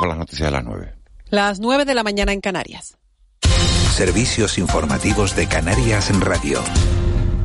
con las noticias de las nueve. Las nueve de la mañana en Canarias. Servicios informativos de Canarias en Radio.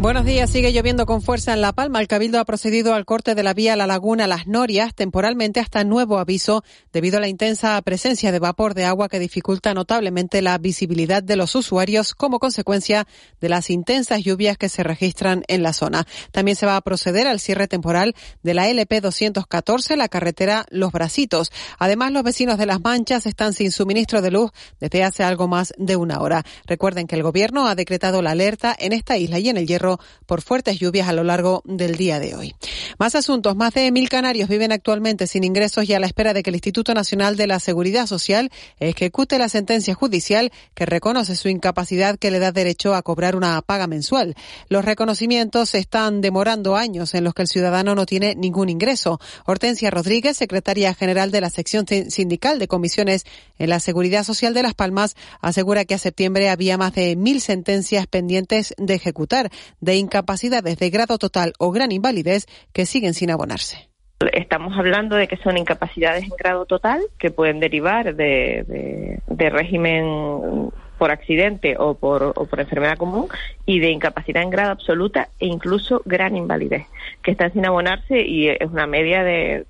Buenos días. Sigue lloviendo con fuerza en La Palma. El Cabildo ha procedido al corte de la vía La Laguna Las Norias temporalmente hasta nuevo aviso debido a la intensa presencia de vapor de agua que dificulta notablemente la visibilidad de los usuarios como consecuencia de las intensas lluvias que se registran en la zona. También se va a proceder al cierre temporal de la LP 214, la carretera Los Bracitos. Además, los vecinos de Las Manchas están sin suministro de luz desde hace algo más de una hora. Recuerden que el gobierno ha decretado la alerta en esta isla y en el Hierro por fuertes lluvias a lo largo del día de hoy. Más asuntos. Más de mil canarios viven actualmente sin ingresos y a la espera de que el Instituto Nacional de la Seguridad Social ejecute la sentencia judicial que reconoce su incapacidad que le da derecho a cobrar una paga mensual. Los reconocimientos están demorando años en los que el ciudadano no tiene ningún ingreso. Hortensia Rodríguez, secretaria general de la sección sindical de comisiones en la Seguridad Social de Las Palmas, asegura que a septiembre había más de mil sentencias pendientes de ejecutar de incapacidades de grado total o gran invalidez que siguen sin abonarse. Estamos hablando de que son incapacidades en grado total que pueden derivar de, régimen por accidente o por, o por enfermedad común y de incapacidad en grado absoluta e incluso gran invalidez, que están sin abonarse y es una media de,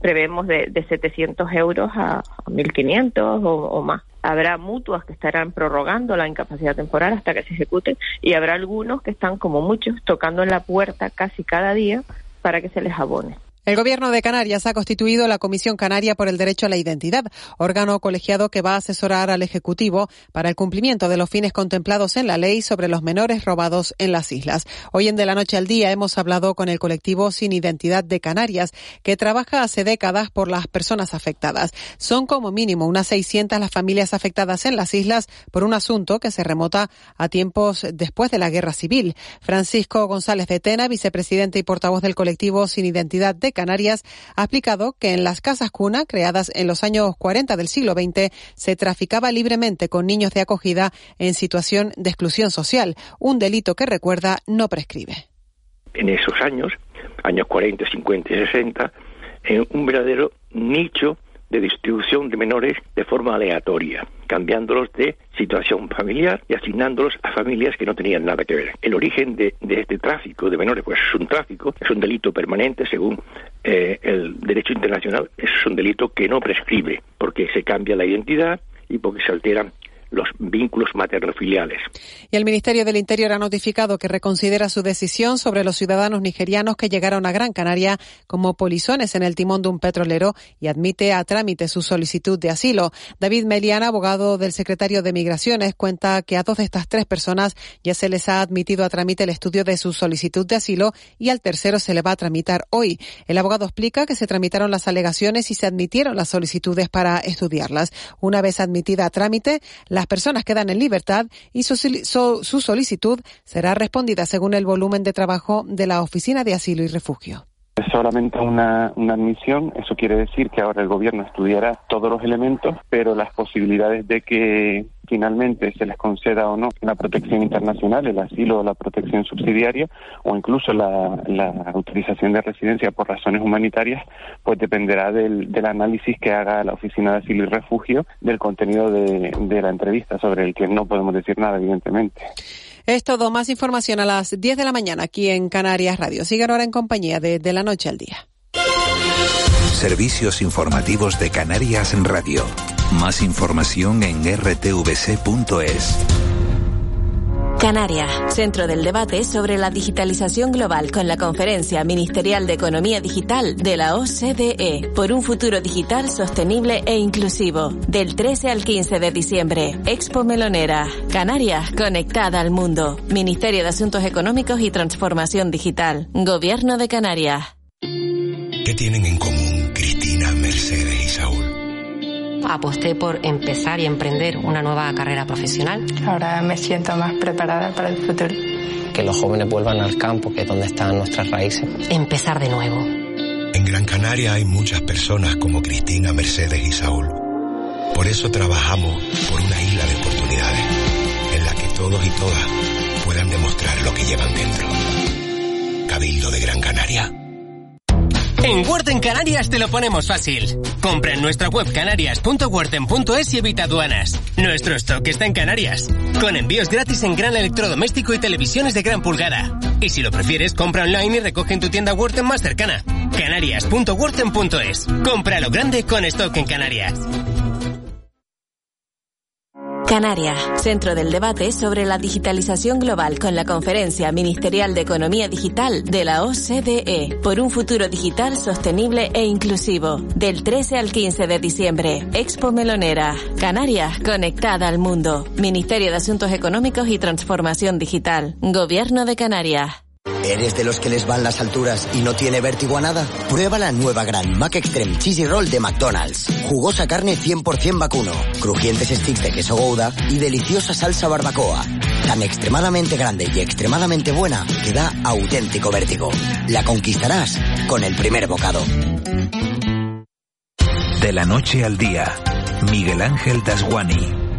prevemos de, de 700 euros a, 1.500 o, o más habrá mutuas que estarán prorrogando la incapacidad temporal hasta que se ejecute y habrá algunos que están, como muchos, tocando en la puerta casi cada día para que se les abone. El Gobierno de Canarias ha constituido la Comisión Canaria por el Derecho a la Identidad, órgano colegiado que va a asesorar al Ejecutivo para el cumplimiento de los fines contemplados en la ley sobre los menores robados en las islas. Hoy en De la Noche al Día hemos hablado con el colectivo Sin Identidad de Canarias, que trabaja hace décadas por las personas afectadas. Son como mínimo unas 600 las familias afectadas en las islas por un asunto que se remota a tiempos después de la Guerra Civil. Francisco González de Tena, vicepresidente y portavoz del colectivo Sin Identidad de Canarias ha explicado que en las casas cuna, creadas en los años 40 del siglo XX, se traficaba libremente con niños de acogida en situación de exclusión social, un delito que recuerda no prescribe. En esos años, años 40, 50 y 60, en un verdadero nicho de distribución de menores de forma aleatoria, cambiándolos de situación familiar y asignándolos a familias que no tenían nada que ver. El origen de, este tráfico de menores, pues es un tráfico, es un delito permanente según eh, el derecho internacional, es un delito que no prescribe, porque se cambia la identidad y porque se alteran los vínculos materno-filiales. Y el Ministerio del Interior ha notificado que reconsidera su decisión sobre los ciudadanos nigerianos que llegaron a Gran Canaria como polizones en el timón de un petrolero y admite a trámite su solicitud de asilo. David Meliana, abogado del secretario de Migraciones, cuenta que a dos de estas tres personas ya se les ha admitido a trámite el estudio de su solicitud de asilo y al tercero se le va a tramitar hoy. El abogado explica que se tramitaron las alegaciones y se admitieron las solicitudes para estudiarlas. Una vez admitida a trámite, la las personas quedan en libertad y su, solicitud será respondida según el volumen de trabajo de la Oficina de Asilo y Refugio. Es solamente una, una, admisión, eso quiere decir que ahora el gobierno estudiará todos los elementos, pero las posibilidades de que finalmente se les conceda o no la protección internacional, el asilo o la protección subsidiaria, o incluso la, la utilización de residencia por razones humanitarias, pues dependerá del, del, análisis que haga la Oficina de Asilo y Refugio del contenido de, de la entrevista, sobre el que no podemos decir nada, evidentemente. Es todo. Más información a las 10 de la mañana aquí en Canarias Radio. Sigan ahora en compañía de De la Noche al Día. Servicios informativos de Canarias Radio. Más información en rtvc.es. Canarias, centro del debate sobre la digitalización global con la Conferencia Ministerial de Economía Digital de la OCDE por un futuro digital sostenible e inclusivo. Del 13 al 15 de diciembre, Expo Melonera. Canarias, conectada al mundo. Ministerio de Asuntos Económicos y Transformación Digital. Gobierno de Canarias. ¿Qué tienen en común aposté por empezar y emprender una nueva carrera profesional. Ahora me siento más preparada para el futuro. Que los jóvenes vuelvan al campo, que es donde están nuestras raíces. Empezar de nuevo. En Gran Canaria hay muchas personas como Cristina, Mercedes y Saúl. Por eso trabajamos por una isla de oportunidades, en la que todos y todas puedan demostrar lo que llevan dentro. Cabildo de Gran Canaria. En Worten Canarias te lo ponemos fácil. Compra en nuestra web canarias.worten.es y evita aduanas. Nuestro stock está en Canarias. Con envíos gratis en gran electrodoméstico y televisiones de gran pulgada. Y si lo prefieres, compra online y recoge en tu tienda Worten más cercana. Canarias.worten.es. Compra lo grande con stock en Canarias. Canarias, centro del debate sobre la digitalización global con la Conferencia Ministerial de Economía Digital de la OCDE por un futuro digital sostenible e inclusivo. Del 13 al 15 de diciembre, Expo Melonera. Canarias, conectada al mundo. Ministerio de Asuntos Económicos y Transformación Digital. Gobierno de Canarias. ¿Eres de los que les van las alturas y no tiene vértigo a nada? Prueba la nueva Gran Mac Extreme Cheesy Roll de McDonald's. Jugosa carne 100% vacuno, crujientes sticks de queso Gouda y deliciosa salsa barbacoa. Tan extremadamente grande y extremadamente buena que da auténtico vértigo. La conquistarás con el primer bocado. De la noche al día, Miguel Ángel Dasguani.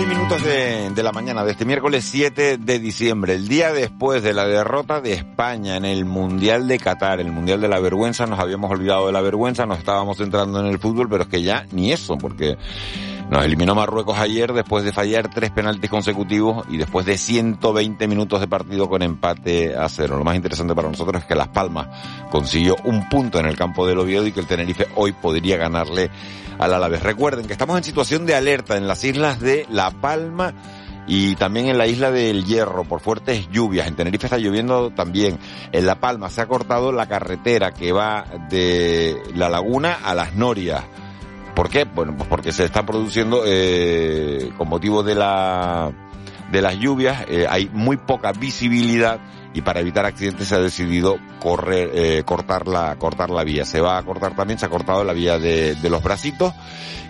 6 minutos de, de, la mañana de este miércoles 7 de diciembre, el día después de la derrota de España en el Mundial de Qatar, el Mundial de la Vergüenza, nos habíamos olvidado de la vergüenza, nos estábamos centrando en el fútbol, pero es que ya ni eso, porque nos eliminó Marruecos ayer después de fallar tres penaltis consecutivos y después de 120 minutos de partido con empate a cero. Lo más interesante para nosotros es que Las Palmas consiguió un punto en el campo del Oviedo y que el Tenerife hoy podría ganarle al Alavés. Recuerden que estamos en situación de alerta en las islas de La Palma y también en la isla del Hierro por fuertes lluvias. En Tenerife está lloviendo también. En La Palma se ha cortado la carretera que va de la laguna a las Norias. ¿Por qué? Bueno, pues porque se está produciendo eh, con motivo de la de las lluvias, eh, hay muy poca visibilidad y para evitar accidentes se ha decidido correr, eh, cortar la, cortar la vía. Se va a cortar también, se ha cortado la vía de, los bracitos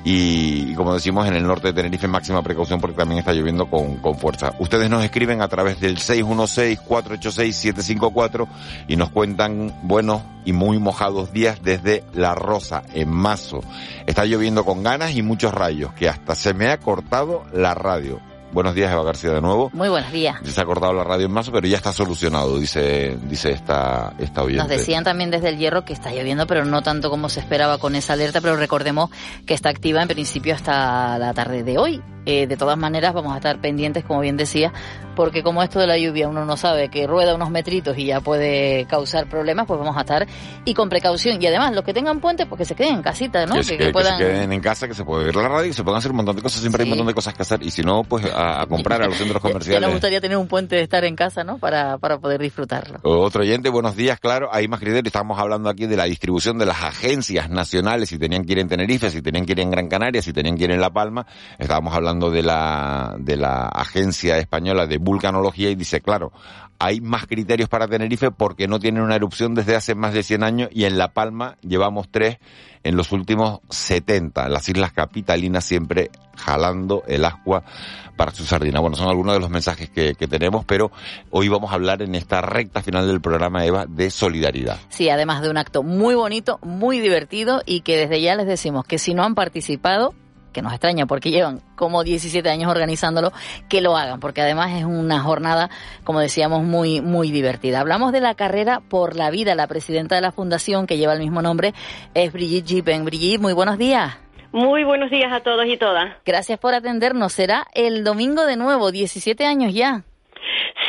y, como decimos en el norte de Tenerife máxima precaución porque también está lloviendo con, con fuerza. Ustedes nos escriben a través del 616-486-754 y nos cuentan buenos y muy mojados días desde La Rosa, en Mazo. Está lloviendo con ganas y muchos rayos, que hasta se me ha cortado la radio. Buenos días, Eva García, de nuevo. Muy buenos días. Se ha cortado la radio en Mazo, pero ya está solucionado, dice, dice esta, esta oyente. Nos decían también desde el Hierro que está lloviendo, pero no tanto como se esperaba con esa alerta, pero recordemos que está activa en principio hasta la tarde de hoy. Eh, de todas maneras, vamos a estar pendientes, como bien decía, porque como esto de la lluvia uno no sabe que rueda unos metritos y ya puede causar problemas, pues vamos a estar y con precaución. Y además, los que tengan puentes, pues que se queden en casita, ¿no? Que, se, que, puedan... que se queden en casa, que se puede ver la radio y se puedan hacer un montón de cosas. Siempre hay un montón de cosas que hacer. Y si no, pues a, a comprar a los centros comerciales. Nos gustaría tener un puente de estar en casa, ¿no? Para, para poder disfrutarlo. Otro oyente, buenos días, claro, hay más criterios. Estamos hablando aquí de la distribución de las agencias nacionales, si tenían que ir en Tenerife, si tenían que ir en Gran Canaria, si tenían que ir en La Palma. Estábamos hablando de la, de la Agencia Española de Vulcanología y dice, claro, hay más criterios para Tenerife porque no tienen una erupción desde hace más de 100 años y en La Palma llevamos tres en los últimos 70. Las islas capitalinas siempre jalando el agua para su sardina. Bueno, son algunos de los mensajes que, que, tenemos, pero hoy vamos a hablar en esta recta final del programa, Eva, de solidaridad. Sí, además de un acto muy bonito, muy divertido y que desde ya les decimos que si no han participado, que nos extraña porque llevan como 17 años organizándolo, que lo hagan, porque además es una jornada, como decíamos, muy, muy divertida. Hablamos de la carrera por la vida. La presidenta de la fundación, que lleva el mismo nombre, es Brigitte Gippen. Brigitte, muy buenos días. Muy buenos días a todos y todas. Gracias por atendernos. Será el domingo de nuevo, 17 años ya.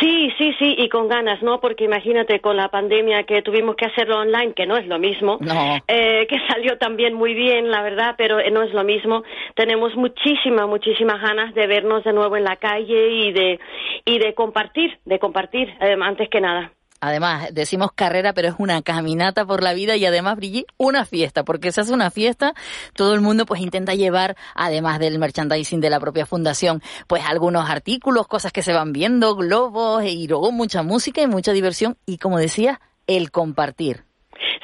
Sí, sí, sí, y con ganas, ¿no? Porque imagínate con la pandemia que tuvimos que hacerlo online, que no es lo mismo, no. eh, que salió también muy bien, la verdad, pero no es lo mismo. Tenemos muchísimas, muchísimas ganas de vernos de nuevo en la calle y de, y de compartir, de compartir, eh, antes que nada. Además, decimos carrera, pero es una caminata por la vida y además, Brigitte, una fiesta, porque se hace una fiesta, todo el mundo pues intenta llevar, además del merchandising de la propia fundación, pues algunos artículos, cosas que se van viendo, globos, y luego mucha música y mucha diversión y como decía, el compartir.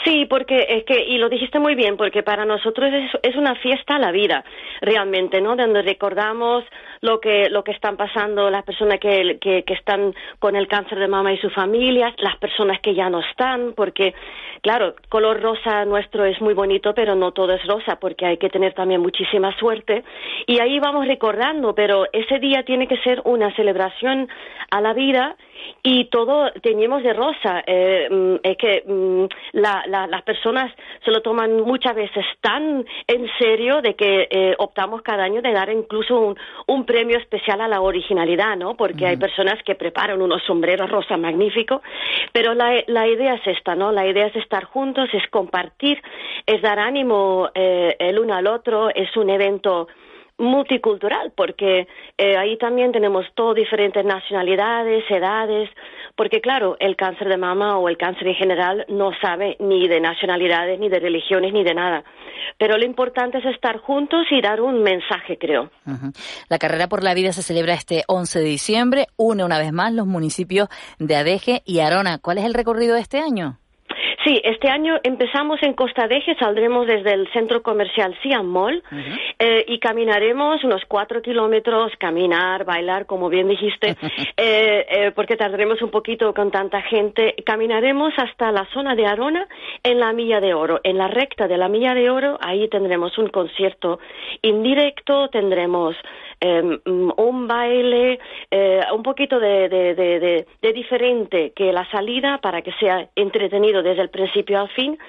Sí, porque es que, y lo dijiste muy bien, porque para nosotros es, una fiesta a la vida, realmente, ¿no? Donde recordamos lo que lo que están pasando las personas que, que, que están con el cáncer de mama y sus familias, las personas que ya no están, porque claro, color rosa nuestro es muy bonito, pero no todo es rosa, porque hay que tener también muchísima suerte. Y ahí vamos recordando, pero ese día tiene que ser una celebración a la vida y todo teníamos de rosa. Eh, mm, es que mm, las personas se lo toman muchas veces tan en serio de que eh, optamos cada año de dar incluso un, premio especial a la originalidad, ¿no? Porque hay personas que preparan unos sombreros rosa magníficos, pero la, la, idea es esta, ¿no? La idea es estar juntos, es compartir, es dar ánimo eh, el uno al otro, es un evento multicultural, porque eh, ahí también tenemos todo diferentes nacionalidades, edades, porque claro, el cáncer de mama o el cáncer en general no sabe ni de nacionalidades, ni de religiones, ni de nada. Pero lo importante es estar juntos y dar un mensaje, creo. La carrera por la vida se celebra este 11 de diciembre, une una vez más los municipios de Adeje y Arona. ¿Cuál es el recorrido de este año? Sí, este año empezamos en Costa Deje, saldremos desde el centro comercial Siam Mall eh, y caminaremos unos cuatro kilómetros, caminar, bailar, como bien dijiste, eh, eh, porque tardaremos un poquito con tanta gente. Caminaremos hasta la zona de Arona en la Milla de Oro. En la recta de la Milla de Oro, ahí tendremos un concierto indirecto, tendremos Mm, un baile eh, un poquito de, de, diferente que la salida para que sea entretenido desde el principio al fin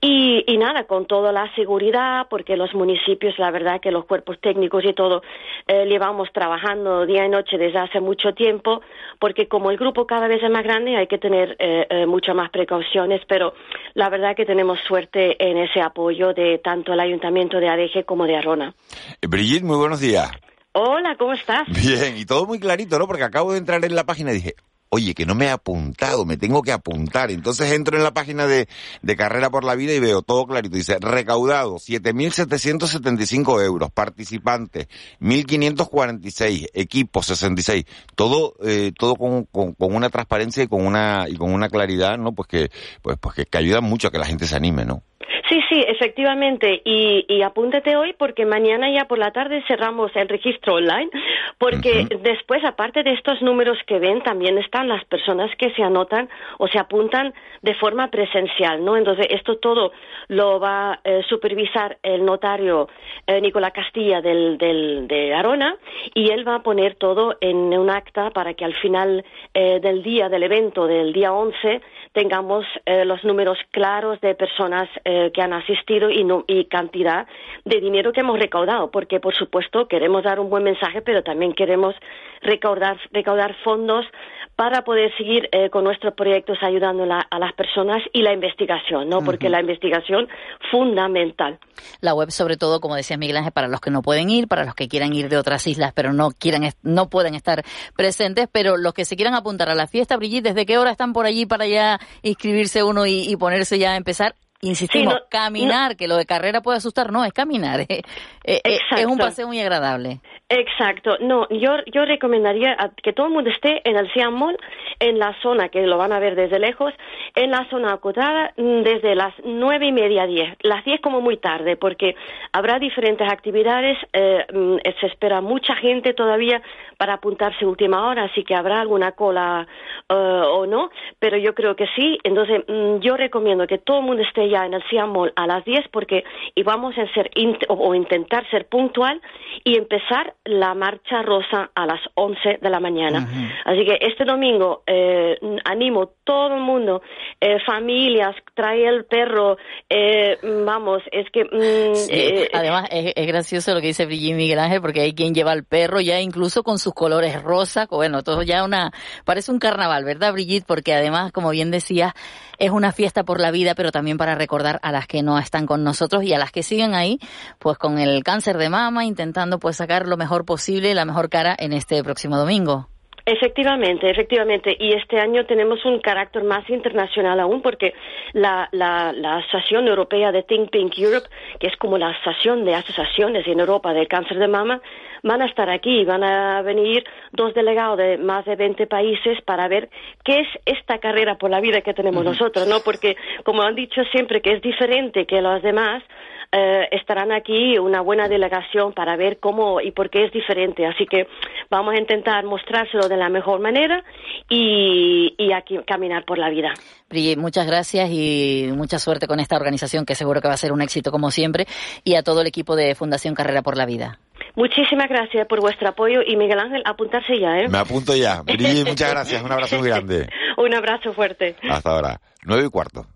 y, y, nada, con toda la seguridad porque los municipios, la verdad que los cuerpos técnicos y todo eh, llevamos trabajando día y noche desde hace mucho tiempo porque como el grupo cada vez es más grande hay que tener eh, eh muchas más precauciones, pero la verdad que tenemos suerte en ese apoyo de tanto el Ayuntamiento de Adeje como de Arona. Brigitte, muy buenos días. Hola, ¿cómo estás? Bien, y todo muy clarito, ¿no? Porque acabo de entrar en la página y dije, oye, que no me he apuntado, me tengo que apuntar. Entonces entro en la página de, de Carrera por la Vida y veo todo clarito. Dice, recaudado, 7.775 euros, participantes, 1.546, equipos, 66. Todo, eh, todo con, con, con, una transparencia y con una, y con una claridad, ¿no? Pues que, pues, pues que, que ayuda mucho a que la gente se anime, ¿no? Sí, sí, efectivamente. Y, y, apúntate hoy porque mañana ya por la tarde cerramos el registro online, porque después, aparte de estos números que ven, también están las personas que se anotan o se apuntan de forma presencial, ¿no? Entonces, esto todo lo va a eh, supervisar el notario eh, Nicolás Castilla del, del, de Arona y él va a poner todo en un acta para que al final eh, del día del evento, del día 11, tengamos eh, los números claros de personas eh, que han asistido y, y cantidad de dinero que hemos recaudado, porque por supuesto queremos dar un buen mensaje, pero también queremos recaudar, recaudar fondos para poder seguir eh, con nuestros proyectos ayudando a las personas y la investigación, ¿no? Porque la investigación fundamental. La web, sobre todo, como decía Miguel Ángel, para los que no pueden ir, para los que quieran ir de otras islas, pero no quieran, no pueden estar presentes, pero los que se quieran apuntar a la fiesta, Brigitte, ¿desde qué hora están por allí para ya inscribirse uno y, ponerse ya a empezar? Insistimos, caminar, que lo de carrera puede asustar, no, es caminar. Eh, eh, eh, es un paseo muy agradable. Exacto. No, yo, yo recomendaría que todo el mundo esté en el Siam Mall, en la zona, que lo van a ver desde lejos, en la zona acotada mm, desde las nueve y media a diez. Las diez como muy tarde, porque habrá diferentes actividades, eh, mm, se espera mucha gente todavía para apuntarse última hora, así que habrá alguna cola eh, o no, pero yo creo que sí. Entonces, mm, yo recomiendo que todo el mundo esté ya en el Siam Mall a las diez, porque y vamos a ser o intentar ser puntual y empezar la marcha rosa a las 11 de la mañana. Así que este domingo eh, animo todo el mundo, eh, familias, trae el perro, eh, vamos, es que... Mm, además es, gracioso lo que dice Brigitte Miguel Ángel porque hay quien lleva el perro ya incluso con sus colores rosa, bueno, todo ya una... parece un carnaval, ¿verdad Brigitte? Porque además, como bien decías, es una fiesta por la vida, pero también para recordar a las que no están con nosotros y a las que siguen ahí, pues con el cáncer de mama, intentando pues sacar lo mejor posible, la mejor cara en este próximo domingo. Efectivamente, efectivamente. Y este año tenemos un carácter más internacional aún porque la, la, la, Asociación Europea de Think Pink Europe, que es como la asociación de asociaciones en Europa del cáncer de mama, van a estar aquí, van a venir dos delegados de más de 20 países para ver qué es esta carrera por la vida que tenemos nosotros, ¿no? Porque, como han dicho siempre, que es diferente que los demás, eh, estarán aquí una buena delegación para ver cómo y por qué es diferente. Así que vamos a intentar mostrárselo de la mejor manera y, y aquí caminar por la vida. Brigitte, muchas gracias y mucha suerte con esta organización que seguro que va a ser un éxito como siempre y a todo el equipo de Fundación Carrera por la Vida. Muchísimas gracias por vuestro apoyo y Miguel Ángel, apuntarse ya, ¿eh? Me apunto ya. Brigitte, muchas gracias. Un abrazo muy grande. un abrazo fuerte. Hasta ahora. Nueve y cuarto.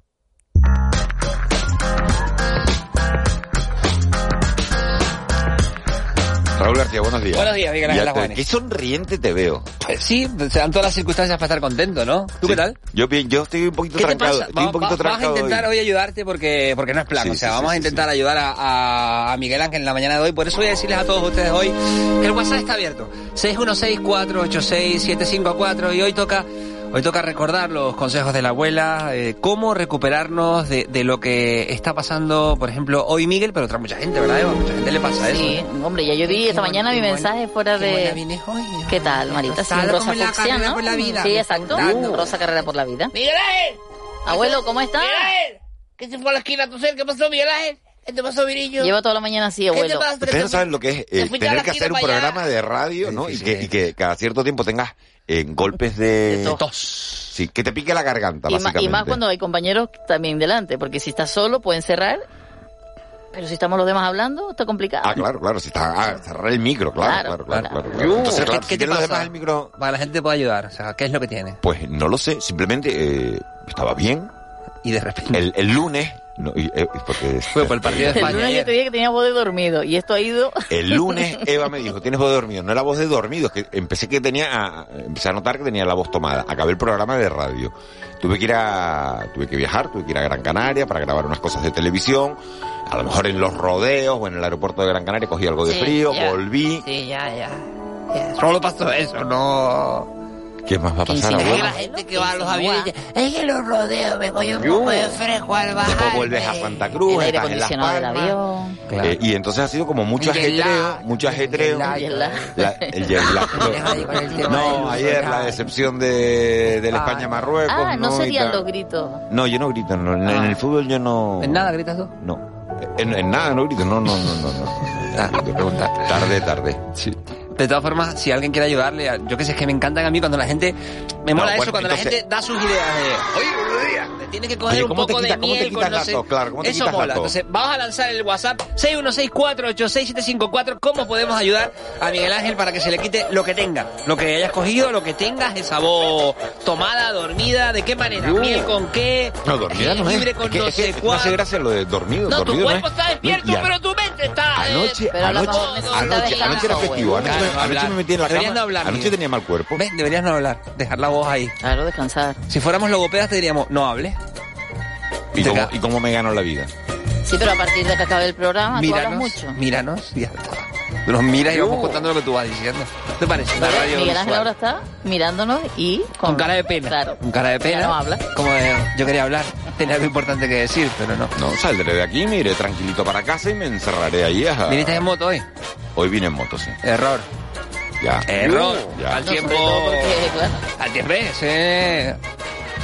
Raúl García, buenos días. Buenos días, Miguel Ángel Juanes. Qué sonriente te veo. Pues sí, se dan todas las circunstancias para estar contento, ¿no? ¿Tú qué tal? Yo bien, yo estoy un poquito ¿Qué te trancado. Estoy un poquito va- vamos a trancado intentar hoy. hoy. ayudarte porque, porque no es plan. Sí, o sea, sí, vamos a intentar ayudar a, a- a Miguel Ángel en la mañana de hoy. Por eso voy a decirles a todos ustedes hoy que el WhatsApp está abierto. 616-486-754 y hoy toca... Hoy toca recordar los consejos de la abuela, eh, cómo recuperarnos de, de lo que está pasando, por ejemplo, hoy Miguel, pero otra mucha gente, ¿verdad, Eva? Mucha gente le pasa eso. Sí, hombre, ya yo vi esta mañana mi mensaje fuera de... ¿Qué tal, Marita? Sí, Rosa la carrera ¿no? por la vida. Sí, exacto. contando. Rosa Carrera por la Vida. ¡Miguel Ángel! Abuelo, ¿cómo está? ¡Miguel Ángel! ¿Qué se fue a la esquina a toser? ¿Qué pasó, Miguel Ángel? ¿Qué te pasó, Virillo? Lleva toda la mañana así, ¿Qué te abuelo. pasa? Ustedes no saben lo que es eh, tener que hacer un allá. programa de radio, ¿no? Y que, y que cada cierto tiempo tengas eh, golpes de... De tos. Sí, que te pique la garganta, Y, básicamente. y más cuando hay compañeros también delante, porque si estás solo pueden cerrar, pero si estamos los demás hablando, está complicado. Ah, claro, claro, si está... Ah, cerrar el micro, claro, claro, claro. claro, claro. Entonces, claro, si ¿Qué te tienes los demás el micro... Para la gente te pueda ayudar. O sea, ¿qué es lo que tiene? Pues no lo sé, simplemente eh, estaba bien. Y de repente... El, el lunes... No, y, eh, porque Fue por el partido de El España lunes yo te dije que tenía voz de dormido y esto ha ido... El lunes Eva me dijo, tienes voz de dormido. No era voz de dormido, es que empecé que tenía, a- empecé a notar que tenía la voz tomada. Acabé el programa de radio. Tuve que ir a, tuve que viajar, tuve que ir a Gran Canaria para grabar unas cosas de televisión. A lo mejor en los rodeos o en el aeropuerto de Gran Canaria cogí algo de Sí, frío, ya. volví. Sí, ya, ya. Ya, Solo pasó eso, no... ¿Qué más va a pasar, Es que abuelo? la gente que va a los aviones dice, es que los rodeos me coge un poco de fresco al bajar. Después vuelves a Santa Cruz, El aire estás en Las acondicionado del Palmas. avión. Eh, y entonces ha sido como mucho ajetreo, mucho ajetreo. El jet lag. La- el. No, ayer la decepción de, del España-Marruecos. Ah, no serían los gritos. No, yo no grito. no, en, en el fútbol yo no. ¿En nada gritas tú? No. En, en nada no grito. No, no, no, no. no. Ah. Tarde, tarde. Sí. De todas formas, si alguien quiere ayudarle, yo que sé, es que me encantan a mí cuando la gente... Me No, mola bueno, eso, cuando entonces- la gente da sus ideas de... Oye, buenos días. Tiene que coger un ¿cómo te poco de miel con no sé... Claro, ¿cómo te Eso mola. tos? Entonces, vamos a lanzar el WhatsApp 616486754. ¿Cómo podemos ayudar a Miguel Ángel para que se le quite lo que tenga? Lo que hayas cogido, lo que tengas, esa voz tomada, dormida, ¿de qué manera? Uh. ¿Miel con qué? No, dormida no es. Libre Es con que, no es que sé cuál. hace gracia lo de dormido. No, tu dormido cuerpo es. está despierto, pero tu mente está... eh, Anoche, lo anoche, anoche, anoche era festivo. Anoche, Claro, anoche me metí en la Deberías cama. no hablar, anoche tenía mal cuerpo. ¿Ves? Deberías no hablar, dejar la voz ahí. Claro, descansar. Si fuéramos logopedas te diríamos, no hables. ¿Y cómo, ca- ¿Y cómo me gano la vida? Sí, pero a partir de que acabe el programa, tú hablas míranos, mucho. míranos y ya está. Tú nos miras y vamos contando lo que tú vas diciendo. ¿Te parece? La radio Miguel Ángel ahora está mirándonos y Con cara de pena. Claro. Con cara de pena. Ya no habla. Como de, yo quería hablar. Tenía algo importante que decir, pero no. No, saldré de aquí, me iré tranquilito para casa y me encerraré ahí. a- ¿Viniste en moto hoy? Hoy vine en moto, sí. Error. Ya. Error. Ya. Al No, tiempo. todo porque, claro, Al tiempo. ese-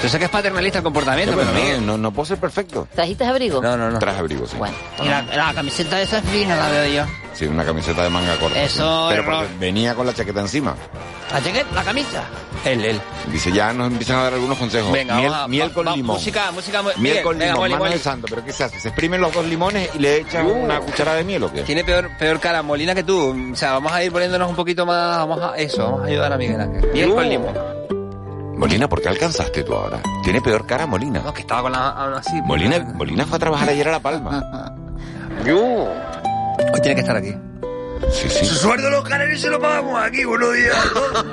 Yo sé que es paternalista el comportamiento, No, pero pero Miguel. no, no, no puedo ser perfecto. ¿trajiste abrigo? No, no, no. Traje abrigo, sí. Bueno, Y la, la camiseta esa es fina, la veo yo. Sí, una camiseta de manga corta. Eso, sí. Pero venía con la chaqueta encima. ¿La chaqueta? ¿La camisa? Él, él. Dice, ya nos empiezan a dar algunos consejos. Venga, miel, vamos a- miel va- con va- limón. Música, música. Miel Miguel, con venga, limón, Molly, mano Molly. de santo. ¿Pero qué se hace? ¿Se exprimen los dos limones y le echan una cucharada de miel o qué? Tiene peor, peor cara Molina que tú. O sea, vamos a ir poniéndonos un poquito más. Vamos a eso, vamos a ayudar a Miguel Ángel. Miel con limón. Molina, ¿por qué alcanzaste tú ahora? Tiene peor cara Molina. No, que estaba con la. aún así. Molina, Molina fue a trabajar ayer a La Palma. Hoy tiene que estar aquí. Sí, sí. Su sueldo los canarios se lo pagamos aquí unos días.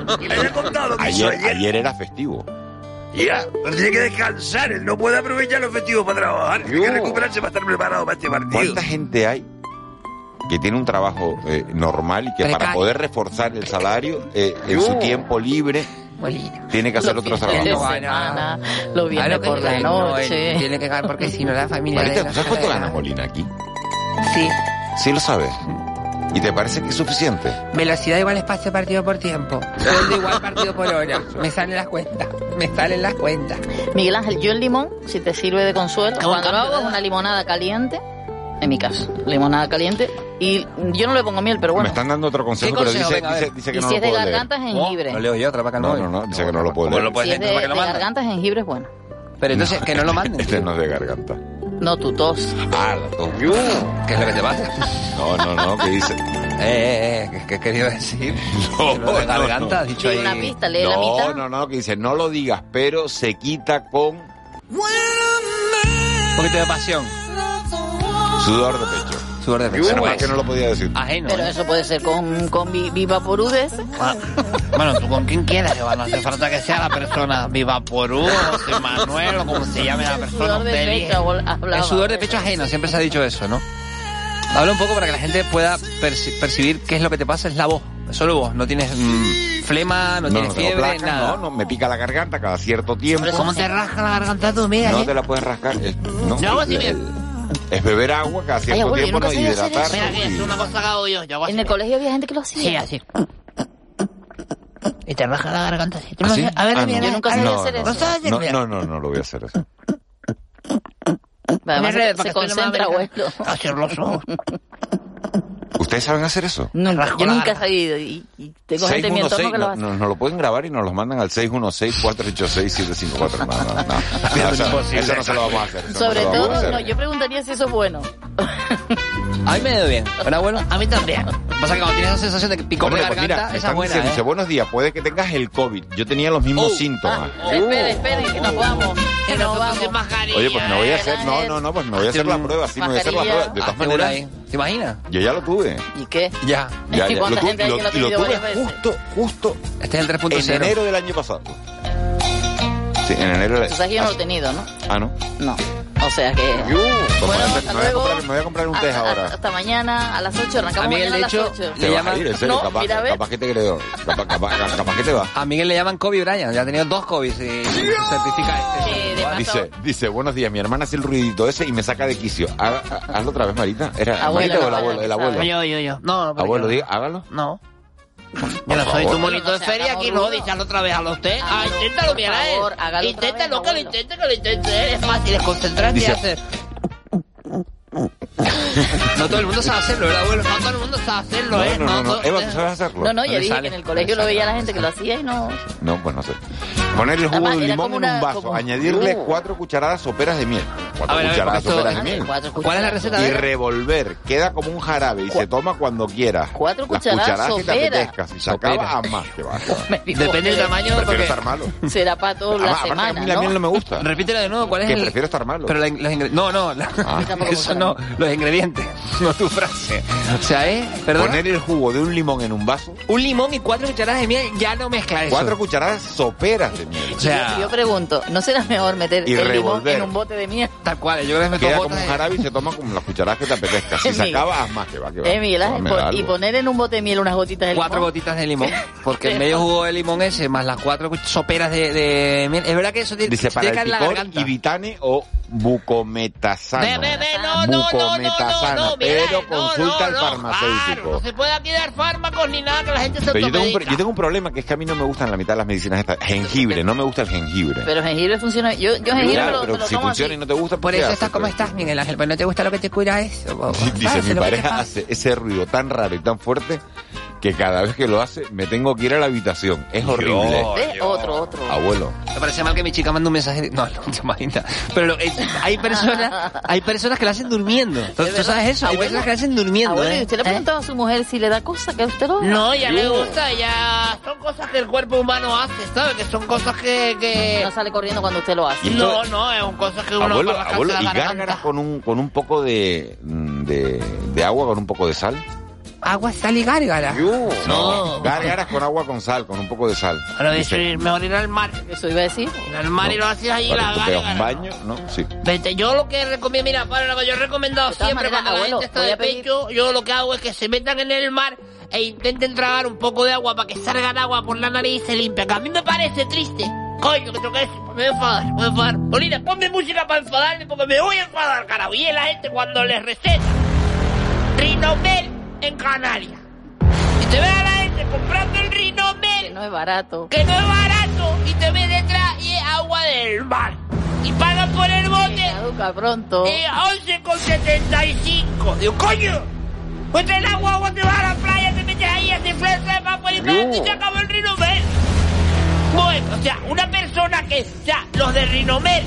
¿no? Y le he contado lo que hizo Ayer, ayer. ayer era festivo. Ya, pero tiene que descansar. Él no puede aprovechar los festivos para trabajar. Tiene que recuperarse para estar preparado para este partido. ¿Cuánta gente hay que tiene un trabajo eh, normal y que para poder reforzar el salario eh, en su tiempo libre Molina. tiene que hacer de trabajos? semana, Claro que por la noche. Tiene que ganar porque si no la familia. Marita, de ¿tú la sabes cuánto gana Molina aquí? Sí. Sí lo sabes. ¿Y te parece que es suficiente? Velocidad igual espacio partido por tiempo. Sueldo igual partido por hora. Me salen las cuentas. Me salen las cuentas. Miguel Ángel, yo el limón, si te sirve de consuelo, cuando lo hago es una limonada caliente, en mi caso, limonada caliente, y yo no le pongo miel, pero bueno. Me están dando otro consejo, pero dice, Venga, dice, dice que no si lo es de puedo leer. garganta, jengibre. Lo leo yo, otra vaca No, no, no, dice que no lo puedo leer. si es de, de garganta, jengibre es bueno. Pero entonces, que no lo manden. Este no es de garganta. No, tu tos. Ah, la tos. ¿Qué es lo que te pasa? No, no, no, ¿qué dice? Eh, eh, eh, ¿qué, qué quería decir? No, Lo de no, garganta, no. has dicho ahí. una pista, lee la No, mitad. no, no, que dice, no lo digas, pero se quita con Un poquito de pasión. Sudor de pecho. Sudor de pecho. Menos mal Pues, que no lo podía decir. Ajeno. Pero eso puede ser con, con vi- Vivaporú de ese. Ah, Bueno, tú con quien quieras, Eva, no hace falta que sea la persona Viva Porú, José Manuel, o como se llame la persona. Sudor de pecho, habl- hablaba. El sudor de pecho ajeno, siempre se ha dicho eso, ¿no? Habla un poco para que la gente pueda perci- percibir qué es lo que te pasa, es la voz. Solo voz, no tienes mm, flema, no, No, tienes no fiebre, placa, nada. no, no, me pica la garganta cada cierto tiempo. Pero ¿cómo te rasca la garganta tú, mira? No eh? te la puedes rascar. es- no, así, el- mira. el- es beber agua cada cierto abuelo, yo tiempo, no hidratarse. Mira que es una cosa que hago yo, yo hago así. En el colegio había gente que lo hacía. Sí, así. Y te rasca la garganta así. ¿Tú ¿Ah, no sí? A ver, Ah, mira, no. Yo nunca sabía no, hacer no, eso. ¿No no, no, no, no lo voy a hacer eso. Además, se, se concentra, abuelo. Hacer los ojos. ¿Ustedes saben hacer eso? No, rasco yo nunca he sabido y, y tengo gente en mi entorno 616, que lo no, hace. no- nos lo pueden grabar y nos los mandan al 616-486-754. No, no, no. No, eso, eso no se lo vamos a hacer. eso no Sobre se lo vamos a todo, no, yo preguntaría si eso es bueno. A mí me dio bien. ¿Era bueno? A mí también. Pasa que cuando tienes esa sensación de que picor de Hombre, pues garganta, esa es buena, diciendo, ¿eh? dice, buenos días, puede que tengas el COVID. Yo tenía los mismos Oh, síntomas. Espera, espera, que nos vamos. Que nos vamos. Oye, pues me voy a hacer, no, no, no, pues me voy a hacer la prueba, sí, me voy a hacer la prueba. De todas maneras. ¿Te imaginas? yo ya lo tuve. ¿Y qué? Ya. Ya, ¿Y ya, cuánta lo, gente lo tuve justo, justo Este es el en 3.0. enero del año pasado. Sí, en enero del Tú sabes que yo no lo he tenido, ¿no? Ah, ¿no? No. O sea que... Yo, pues me, voy a Bueno, hasta me voy a luego. comprar, me voy a comprar un test ahora. hasta mañana a las 8, arrancamos A Miguel, mañana a de las hecho, 8. Te le vas llaman- a ir, en serio, No, capaz, mira, a ver. capaz que te creo. Capaz, capaz, capaz que te va. A Miguel le llaman Kobe Bryant, ya ha tenido dos Kobe y certifica este. Sí, de. Dice, dice, buenos días, mi hermana hace el ruidito ese y me saca de quicio. Haga- hazlo otra vez, Marita. ¿Era Abuelo, Marita o el abuelo? abuelo, El abuelo. Yo, yo, yo. No, no, Abuelo, yo- diga, hágalo. No. No soy tu monito de feria aquí, no, díselo otra vez a usted. Ah, Hágalo, inténtalo, mira, eh. Inténtalo, que lo intente, que lo intente. Es fácil, es concentrarte y hacer. No todo el mundo sabe hacerlo, ¿verdad, abuelo? No todo el mundo sabe hacerlo, No, ¿eh? no, no, no. Eva, ¿tú sabes hacerlo? No, no, ya le dije que en el colegio lo veía la gente que lo hacía y no... No, pues no sé. Poner el jugo Además, de limón en un vaso, como- añadirle cuatro cucharadas soperas de miel. Cuatro ver, ver, cucharadas esto- soperas de miel. Cuatro ¿Cuál es la receta? Y revolver, queda como un jarabe y se toma cuando quieras. Cuatro Las cucharadas cucharadas que te soperas. apetezca. Si se acaba, a más que va. Depende del tamaño, Prefiero porque... estar malo. Será para toda la que a semana, mí la miel no ¿no? me gusta. Repítelo de nuevo, ¿cuál es Que el...? prefiero estar malo. Pero. No, no, la- Ah. Eso gusta. No, los ingredientes, no tu frase. O sea, ¿eh? Poner el jugo de un limón en un vaso, Un limón y cuatro cucharadas de miel, ya no mezcla eso. cuatro cucharadas soperas de miel. O sea, Yo pregunto, ¿no será mejor meter Y el limón en un bote de miel? tal cual, yo creo que me Queda como un jarabe y se toma como las cucharadas que te apetezca. Si se acaba, haz más que va, que va. Eh, Miguel y poner en un bote de miel unas gotitas de cuatro limón. gotitas de limón, porque en medio jugo de limón ese, más las cuatro soperas de, de miel, es verdad que eso tiene, Dice para el picor, garganta. ibitane o bucometasano. Ve, ve, ve, no, no, no, no, no, Bucometasana, no, mira, pero no, consulta al farmacéutico. claro, no se puede aquí dar fármacos ni nada que la gente se Pero yo tengo, un, yo tengo un problema que es que a mí no me gustan la mitad de las medicinas estas. Jengibre, no me gusta el jengibre. Pero jengibre funciona. Yo, yo jengibre Claro, lo, pero lo si tomo funciona así. y no te gusta, Por ¿qué eso estás como estás, Miguel Ángel, pues no te gusta lo que te cura eso. Dice, ¿sabes mi pareja hace ese ruido tan raro y tan fuerte que cada vez que lo hace me tengo que ir a la habitación. Es horrible. Ve, Otro, otro. Abuelo. Me parece mal que mi chica mande un mensaje. de- No, no te imaginas. Pero lo- es- hay personas, hay personas que lo hacen durmiendo. ¿Tú, tú sabes eso? Hay personas que lo hacen durmiendo. Abuelo, ¿y ¿eh? usted le ha preguntado a su mujer si le da cosa que a usted lo? No, ya le gusta, ya son cosas que el cuerpo humano hace, ¿sabes? Que son cosas que... que... No sale corriendo cuando usted lo hace. No, no, es un cosas que uno Abuelo, abuelo, la y garganta. gárgaras con un, con un poco de, de, de agua, con un poco de sal. Agua, sal y gárgara. No, gárgaras con agua con sal, con un poco de sal. Ahora Dice, dice, mejor ir al mar. Eso iba a decir. Ir al mar y lo haces ahí la pegas un gárgara. baño, ¿no? Sí. Vete, yo lo que recomiendo, mira, para lo que yo he recomendado siempre maneras, cuando la abuelo, gente está voy de a pedir- pecho, yo lo que hago es que se metan en el mar e intenten tragar un poco de agua para que salga el agua por la nariz y se limpia. Que a mí me parece triste. Coño, que tengo que decir, me voy a enfadar, me voy a enfadar. Polina, ponme música para enfadarme porque me voy a enfadar, carajo. Y es la gente cuando les receta Rinomel en Canarias. Y te ve a la gente comprando el Rinomel, Que no es barato. que no es barato, y te ve detrás y es agua del mar. Y pagan por el bote Caduca pronto. eh, 11,75. Digo, coño, pues trae el agua, agua, te vas a la playa, te metes ahí, haces flecha de papel y pedazo y se acabó el Rinomel. Bueno, o sea, una persona que, o sea, los de Rinomel,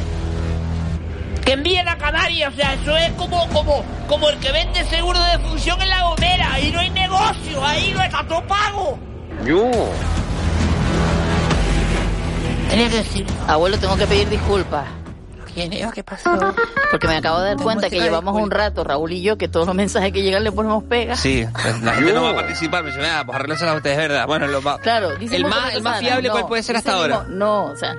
que envían a Canarias, o sea, eso es como, como, como el que vende seguro de función en la gomera, ahí no hay negocio, ahí no está todo pago. Yo. Tenía que decir, Abuelo, tengo que pedir disculpas. ¿Quién es? ¿Qué pasó? Porque me acabo de dar cuenta que llevamos un rato, Raúl y yo, que todos los mensajes que llegan le ponemos pega. Sí, la gente no va a participar, pero yo, ah, pues arreglarse a ustedes, ¿verdad? Bueno, lo más, Claro, dice el más, el más fiable, No, ¿cuál puede ser hasta ahora? No, o sea,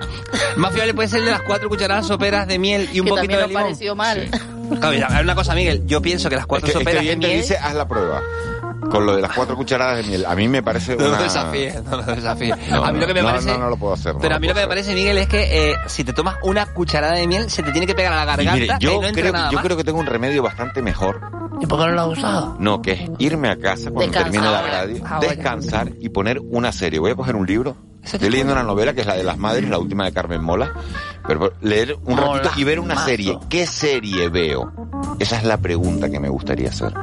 El más fiable puede ser el de las cuatro cucharadas soperas de miel y un que poquito también de limón. pareció mal. Claro, mira, a ver una cosa, Miguel. Yo pienso que las Es cuatro que este soperas de oyente miel... dice, haz la prueba. Con lo de las cuatro cucharadas de miel. A mí me parece No una... lo desafíes, no lo desafíes. No, a mí lo que me no, parece... No, no lo puedo hacer. no Pero a mí lo que me parece, Miguel, es que eh, si te tomas una cucharada de miel, se te tiene que pegar a la. Y garganta mire, yo, y no creo, nada yo más. creo que tengo un remedio bastante mejor. ¿Y por qué no lo has usado? No, que es irme a casa cuando Descansar. termine la Ah, radio, ah, descansar y poner una serie. Voy a coger un libro. Estoy leyendo una novela que es la de las madres, la última de Carmen Mola. Pero leer un Mola, ratito y ver una serie. ¿Qué serie veo? Esa es la pregunta que me gustaría hacer.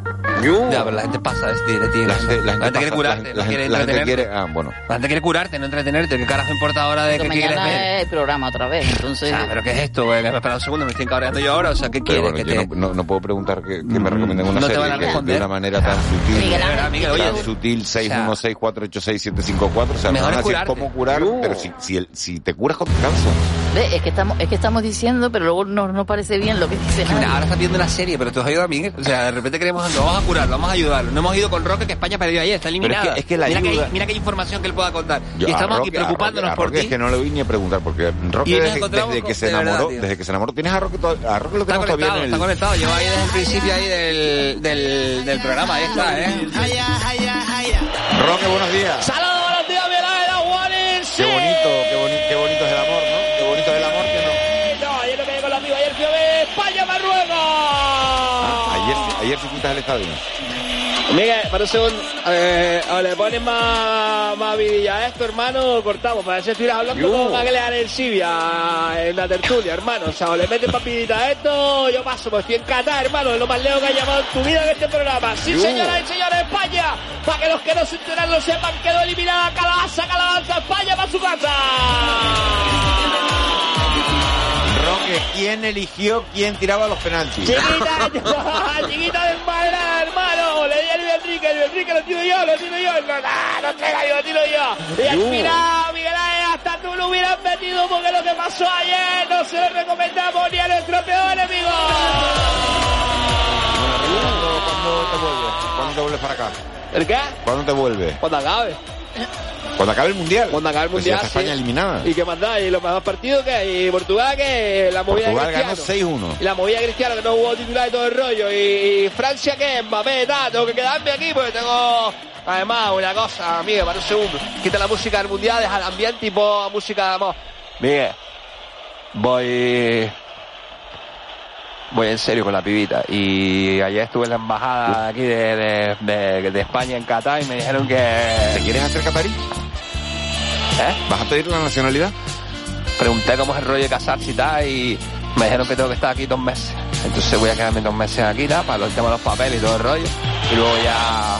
Ya, pero la gente pasa de de ti. La gente, la gente quiere curarte, la- no la quiere gente- la gente entretenerte. quiere- ah, bueno. La gente quiere curarte, no entretenerte. ¿Qué carajo importa ahora de Que qué quieres ver? programa otra vez, entonces... Ah, pero ¿qué es esto, güey? Espera un segundo, me estoy encabreando yo ahora. O sea, ¿qué quieres? bueno, que yo te... no, no- puedo preguntar que, que me recomienden una No te serie van a que de una manera tan sutil. Miguel Ángel, Verdad, Miguel, oye, tan sutil, 616-486-754. O sea, van a decir curarte. cómo curar, pero si, si, el- si te curas con descanso. Es que estamos, es que estamos diciendo, pero luego no, no parece bien lo que dice Mira, nadie. ahora estás viendo una serie, pero tú has ido a Miguel. O sea, de repente queremos, vamos a curar, lo vamos a ayudar. No hemos ido con Roque, que España perdió ayer, está Pero eliminada. es que- es que la mira, ayuda- hay, mira que hay información que él pueda contar. Yo y a estamos aquí Roque- a preocupándonos Roque- a por Roque ti. Es que no le voy ni a preguntar, porque Roque, desde, desde que se de verdad, enamoró, tío. desde que se enamoró, tienes a Roque, to- a Roque lo Está tenemos todavía conectado, en está el... conectado. Lleva ahí desde el principio ahí del, del, del programa, ahí está, ¿eh? Roque, buenos días. ¡Saludos, sí fuiste al estadio. Miguel, para un segundo, eh, o le pones más, más vidilla a esto, hermano, o cortamos. Para que estuvieras hablando con Ángel Arencibia en la tertulia, hermano. O sea, o le metes papidita a esto, yo paso, pues estoy en Qatar, hermano, es lo más lejos que has llamado en tu vida en este programa. Sí, señoras y señores, España, para que los que no se enteran lo sepan, quedó eliminada Calabaza, Calabaza, España para su casa. ¿Quién eligió quién tiraba los penaltis? Chiquita, chiquita de madera, hermano. Le di a Luis Enrique, Luis Enrique lo tiro yo, lo tiro yo. No, no, no traiga yo, lo tiro yo. Y al final, Miguel Ángel, hasta tú lo hubieras metido porque lo que pasó ayer no se lo recomendamos ni a nuestro peor enemigo. ¿Cuándo, cuándo te vuelves? ¿Cuándo te vuelves para acá? ¿El qué? ¿Cuándo te vuelves? Cuando acabe. Cuando acabe el mundial. Cuando acabe el Pues ya mundial. está España sí. eliminada. ¿Y qué más da? ¿Y los más partidos que ¿Y Portugal que La movida Portugal ganó Cristiano. 6-1. Y la movida de Cristiano que no jugó titular y todo el rollo. Y, y Francia que Mbappé, tal, tengo que quedarme aquí porque tengo además una cosa, Miguel, para un segundo. Quita la música del mundial, deja el ambiente y pon música de amor. Miguel, voy. Voy en serio con la pibita. Y ayer estuve en la embajada aquí de, de, de- de España en Qatar y me dijeron que. ¿Te quieres hacer catarí? ¿Eh? ¿Vas a pedir la nacionalidad? pregunté cómo es el rollo de casarse y tal y me dijeron que tengo que estar aquí dos meses. Entonces voy a quedarme dos meses aquí tal, para los temas de los papeles y todo el rollo. Y luego ya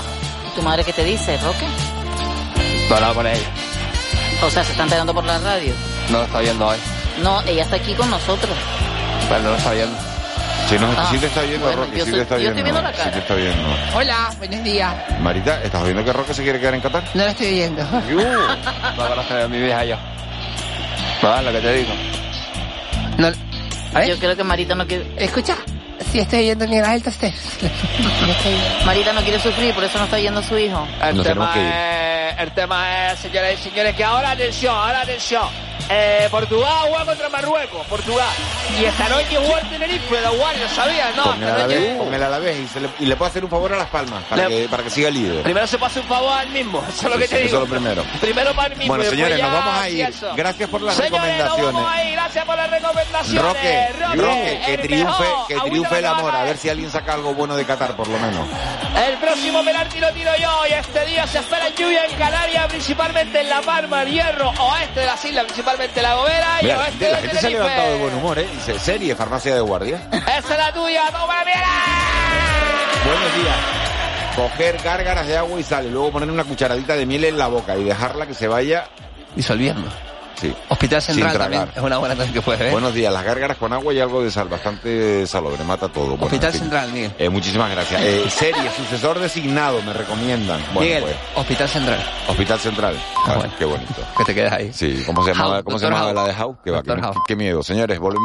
¿Tu madre qué te dice, Roque? no he hablado con ella. O sea, se están enterando por la radio. No lo está viendo hoy. No, ella está aquí con nosotros. Pero no lo está viendo. Sí, no, Ah, sí te está viendo, bueno, Roque, yo sí soy- te está yo estoy viendo. viendo la cara. Sí te está viendo. Hola, buenos días. Marita, ¿estás viendo que Roque se quiere quedar en Qatar? No lo estoy viendo. No conozco a mi vieja yo. Es lo que te digo. No, Yo creo que Marita no quiere... escucha, si estoy viendo Miguel Ángel Tester. Marita no quiere sufrir, por eso no está yendo a su hijo. El Nos tema tenemos que ir. es el tema es, señoras y señores, que ahora atención, ahora atención. Eh, Portugal juega contra Marruecos, Portugal. Y esta noche juega el Tenerife, da igual, lo sabías, ¿no? Con el Esta noche- Alavés, con el Alavés y, se le, y le puede hacer un favor a Las Palmas para, Le- que, para que siga líder. Primero se pasa un favor al mismo, eso es lo que te Eso digo. es lo primero. Primero para el mismo. Bueno, señores, nos vamos a ir. Gracias por las Señores, nos recomendaciones. vamos a ir, gracias por las recomendaciones. Roque, Roque, que el triunfe, que triunfe el amor, a ver si alguien saca algo bueno de Qatar, por lo menos. El próximo penalti lo tiro yo y este día se espera lluvia en Canarias, principalmente en La Palma, el Hierro, oeste de las islas, principalmente La Gomera y oeste gente, la de gente se ha levantado de buen humor, ¿eh? Dice, serie, farmacia de guardia. Esa es la tuya, toma mira. Buenos días. Coger gárgaras de agua y sal y luego poner una cucharadita de miel en la boca y dejarla que se vaya Disolviendo. Sí. Hospital Central también es una buena cosa que puedes ver. Buenos días, las gárgaras con agua y algo de sal, bastante salobre, mata todo. Bueno, Hospital en fin. Central, Miguel. Eh, muchísimas gracias. Eh, serie, sucesor designado, me recomiendan. Bueno, Miguel, pues, Hospital Central. Hospital Central. Ah, Qué bonito. Que te quedas ahí. Sí, ¿cómo se llamaba, cómo se llamaba la de House? Qué, va, qué miedo. Señores, volvemos.